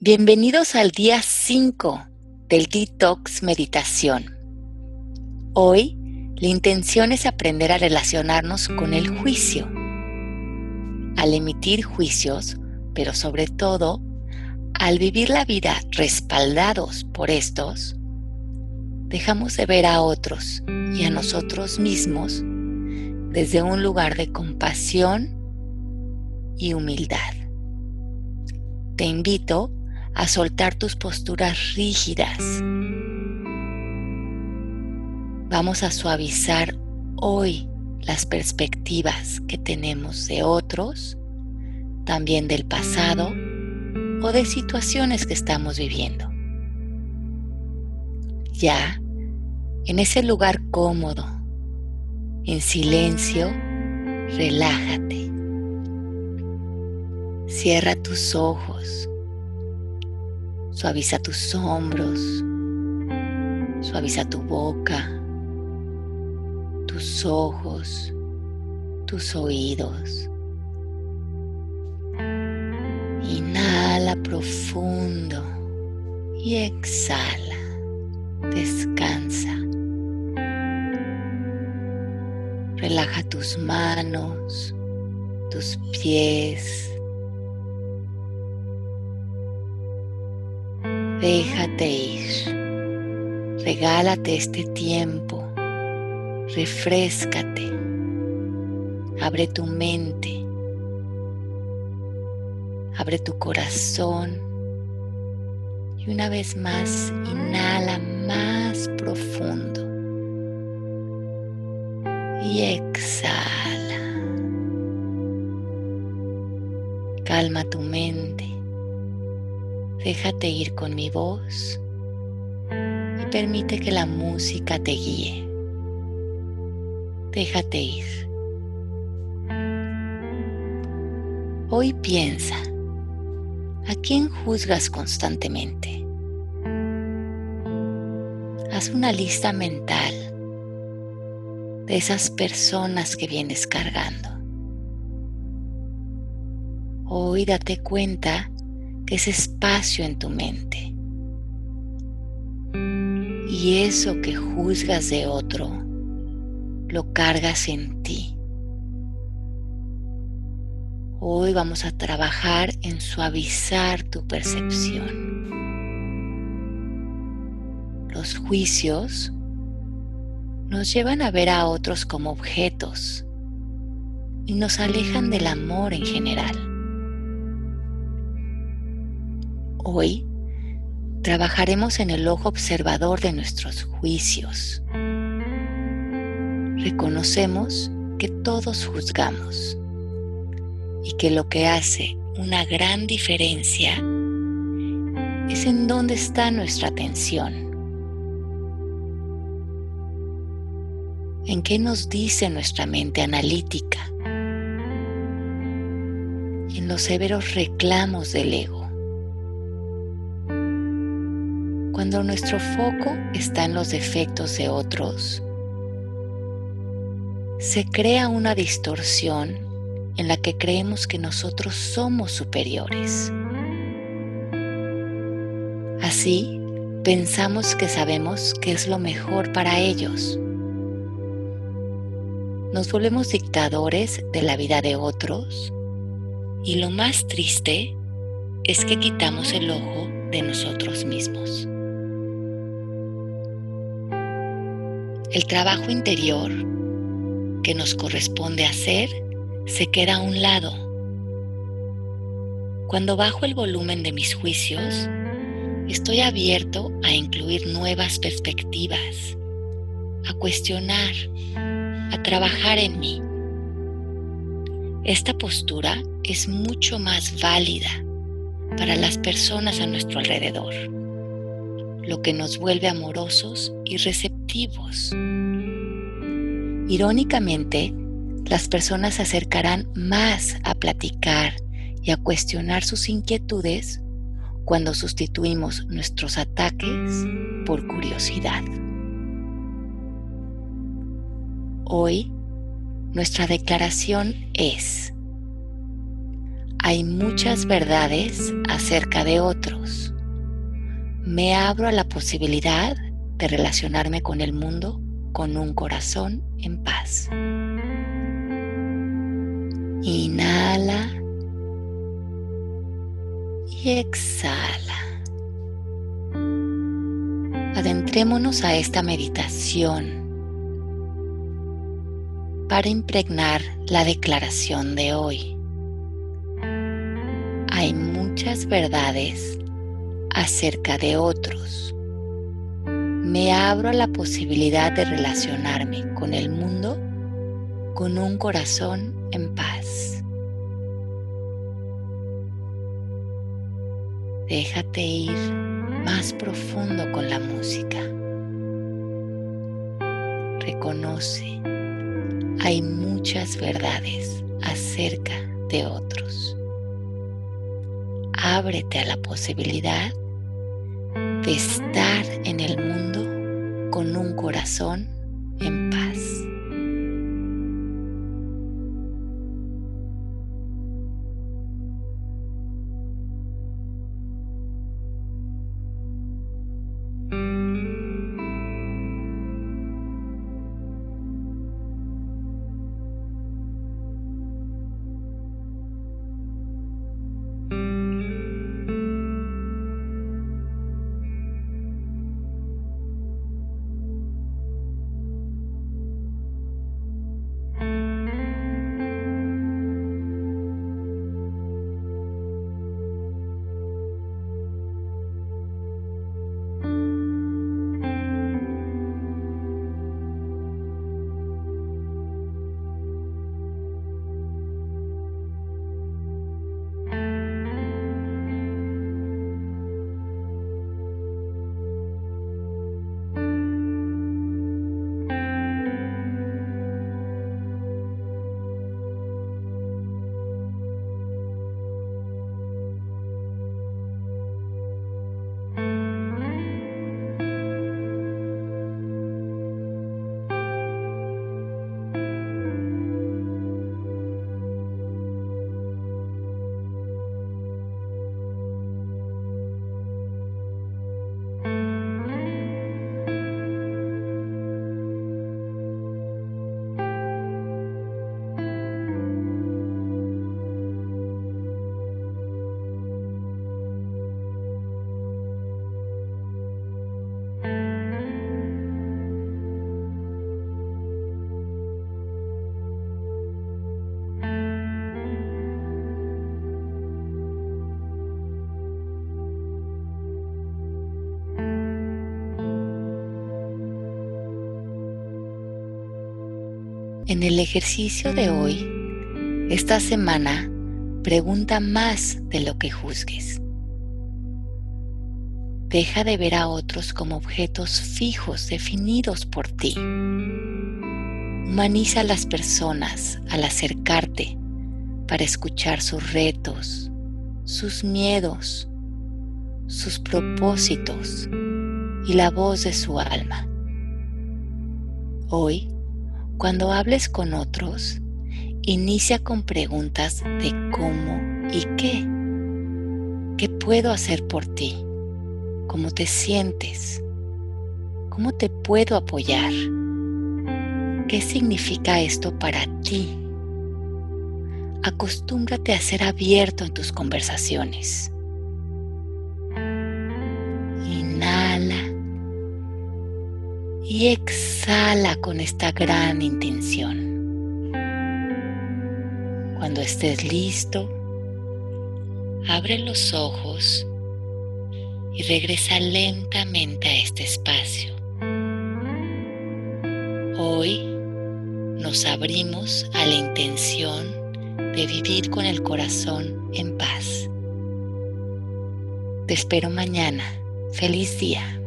Bienvenidos al día 5 del Detox Meditación. Hoy la intención es aprender a relacionarnos con el juicio. Al emitir juicios, pero sobre todo al vivir la vida respaldados por estos, dejamos de ver a otros y a nosotros mismos desde un lugar de compasión y humildad. Te invito a soltar tus posturas rígidas. Vamos a suavizar hoy las perspectivas que tenemos de otros, también del pasado o de situaciones que estamos viviendo. Ya, en ese lugar cómodo, en silencio, relájate. Cierra tus ojos Suaviza tus hombros, suaviza tu boca, tus ojos, tus oídos. Inhala profundo y exhala. Descansa. Relaja tus manos, tus pies, Déjate ir. Regálate este tiempo. Refrescate. Abre tu mente. Abre tu corazón. Y una vez más, inhala más profundo. Y exhala. Déjate ir con mi voz y permite que la música te guíe. Déjate ir. Hoy piensa, ¿a quién juzgas constantemente? Haz una lista mental de esas personas que vienes cargando. Hoy date cuenta ese espacio en tu mente. Y eso que juzgas de otro, lo cargas en ti. Hoy vamos a trabajar en suavizar tu percepción. Los juicios nos llevan a ver a otros como objetos y nos alejan del amor en general. Hoy trabajaremos en el ojo observador de nuestros juicios. Reconocemos que todos juzgamos y que lo que hace una gran diferencia es en dónde está nuestra atención. ¿En qué nos dice nuestra mente analítica? En los severos reclamos del ego Cuando nuestro foco está en los defectos de otros, se crea una distorsión en la que creemos que nosotros somos superiores. Así, pensamos que sabemos qué es lo mejor para ellos. Nos volvemos dictadores de la vida de otros y lo más triste es que quitamos el ojo de nosotros mismos. El trabajo interior que nos corresponde hacer se queda a un lado. Cuando bajo el volumen de mis juicios, estoy abierto a incluir nuevas perspectivas, a cuestionar, a trabajar en mí. Esta postura es mucho más válida para las personas a nuestro alrededor lo que nos vuelve amorosos y receptivos. Irónicamente, las personas se acercarán más a platicar y a cuestionar sus inquietudes cuando sustituimos nuestros ataques por curiosidad. Hoy, nuestra declaración es, Hay muchas verdades acerca de otros. Me abro a la posibilidad de relacionarme con el mundo con un corazón en paz. Inhala y exhala. Adentrémonos a esta meditación para impregnar la declaración de hoy. Hay muchas verdades acerca de otros. Me abro a la posibilidad de relacionarme con el mundo con un corazón en paz. Déjate ir más profundo con la música. Reconoce, hay muchas verdades acerca de otros. Ábrete a la posibilidad de estar en el mundo con un corazón en paz. En el ejercicio de hoy, esta semana, pregunta más de lo que juzgues. Deja de ver a otros como objetos fijos definidos por ti. Humaniza a las personas al acercarte para escuchar sus retos, sus miedos, sus propósitos y la voz de su alma. Hoy, cuando hables con otros, inicia con preguntas de cómo y qué. ¿Qué puedo hacer por ti? ¿Cómo te sientes? ¿Cómo te puedo apoyar? ¿Qué significa esto para ti? Acostúmbrate a ser abierto en tus conversaciones. Y exhala con esta gran intención. Cuando estés listo, abre los ojos y regresa lentamente a este espacio. Hoy nos abrimos a la intención de vivir con el corazón en paz. Te espero mañana. Feliz día.